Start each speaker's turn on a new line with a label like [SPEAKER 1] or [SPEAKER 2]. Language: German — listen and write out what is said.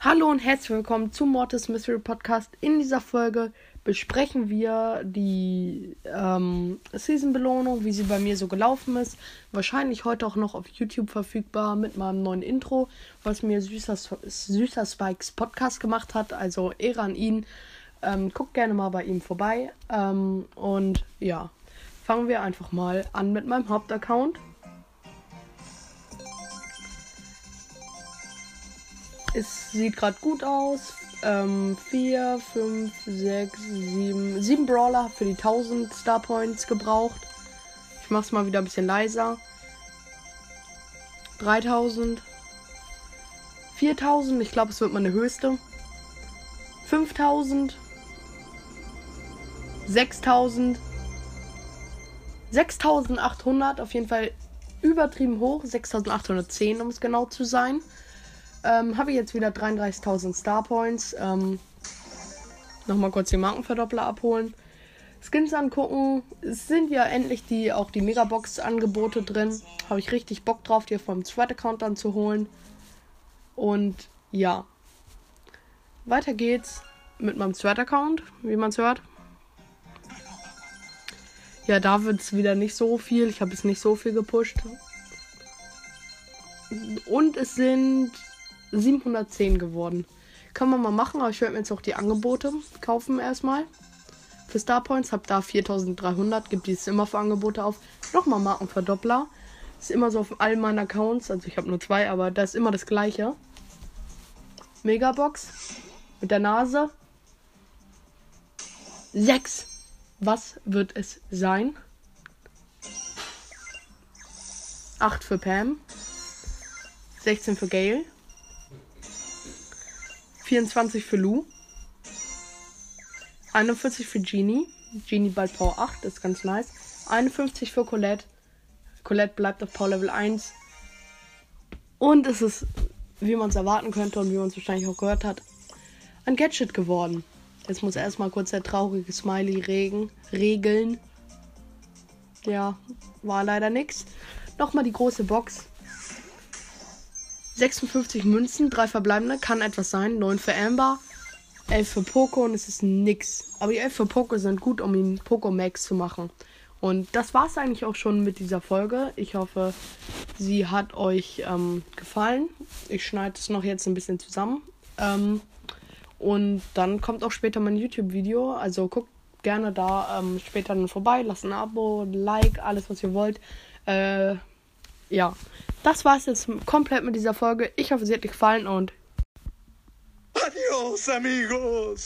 [SPEAKER 1] Hallo und herzlich willkommen zum Mortis Mystery Podcast. In dieser Folge besprechen wir die ähm, Season-Belohnung, wie sie bei mir so gelaufen ist. Wahrscheinlich heute auch noch auf YouTube verfügbar mit meinem neuen Intro, was mir Süßer, Süßer Spikes Podcast gemacht hat. Also Ehre an ihn. Ähm, guckt gerne mal bei ihm vorbei. Ähm, und ja, fangen wir einfach mal an mit meinem Hauptaccount. Es sieht gerade gut aus. Ähm, 4, 5, 6, 7. 7 Brawler für die 1000 Star Points gebraucht. Ich mach's mal wieder ein bisschen leiser. 3000. 4000. Ich glaube, es wird meine höchste. 5000. 6000. 6800. Auf jeden Fall übertrieben hoch. 6810, um es genau zu sein. Ähm, habe ich jetzt wieder 33.000 Star Points. Ähm, Nochmal kurz die Markenverdoppler abholen. Skins angucken. Es sind ja endlich die auch die Megabox-Angebote drin. Habe ich richtig Bock drauf, die vom zweiten Account dann zu holen. Und ja. Weiter geht's mit meinem zweiten Account, wie man es hört. Ja, da wird es wieder nicht so viel. Ich habe es nicht so viel gepusht. Und es sind 710 geworden. Kann man mal machen, aber ich werde mir jetzt auch die Angebote kaufen erstmal. Für Star Points habe da 4300, gibt es immer für Angebote auf. Nochmal Markenverdoppler. Ist immer so auf all meinen Accounts, also ich habe nur zwei, aber da ist immer das gleiche. Megabox mit der Nase. 6. Was wird es sein? 8 für Pam. 16 für Gail. 24 für Lou. 41 für Genie. Genie bald Power 8, ist ganz nice. 51 für Colette. Colette bleibt auf Power Level 1. Und es ist, wie man es erwarten könnte und wie man es wahrscheinlich auch gehört hat, ein Gadget geworden. Jetzt muss erstmal kurz der traurige Smiley regen, regeln. Ja, war leider nichts. Nochmal die große Box. 56 Münzen, 3 verbleibende, kann etwas sein. 9 für Amber, 11 für Poco und es ist nix. Aber die 11 für Poco sind gut, um ihn Poco Max zu machen. Und das war es eigentlich auch schon mit dieser Folge. Ich hoffe, sie hat euch ähm, gefallen. Ich schneide es noch jetzt ein bisschen zusammen. Ähm, und dann kommt auch später mein YouTube-Video. Also guckt gerne da ähm, später dann vorbei. Lasst ein Abo, ein Like, alles was ihr wollt. Äh, ja, das war es jetzt komplett mit dieser Folge. Ich hoffe, sie hat euch gefallen und
[SPEAKER 2] Adios, amigos!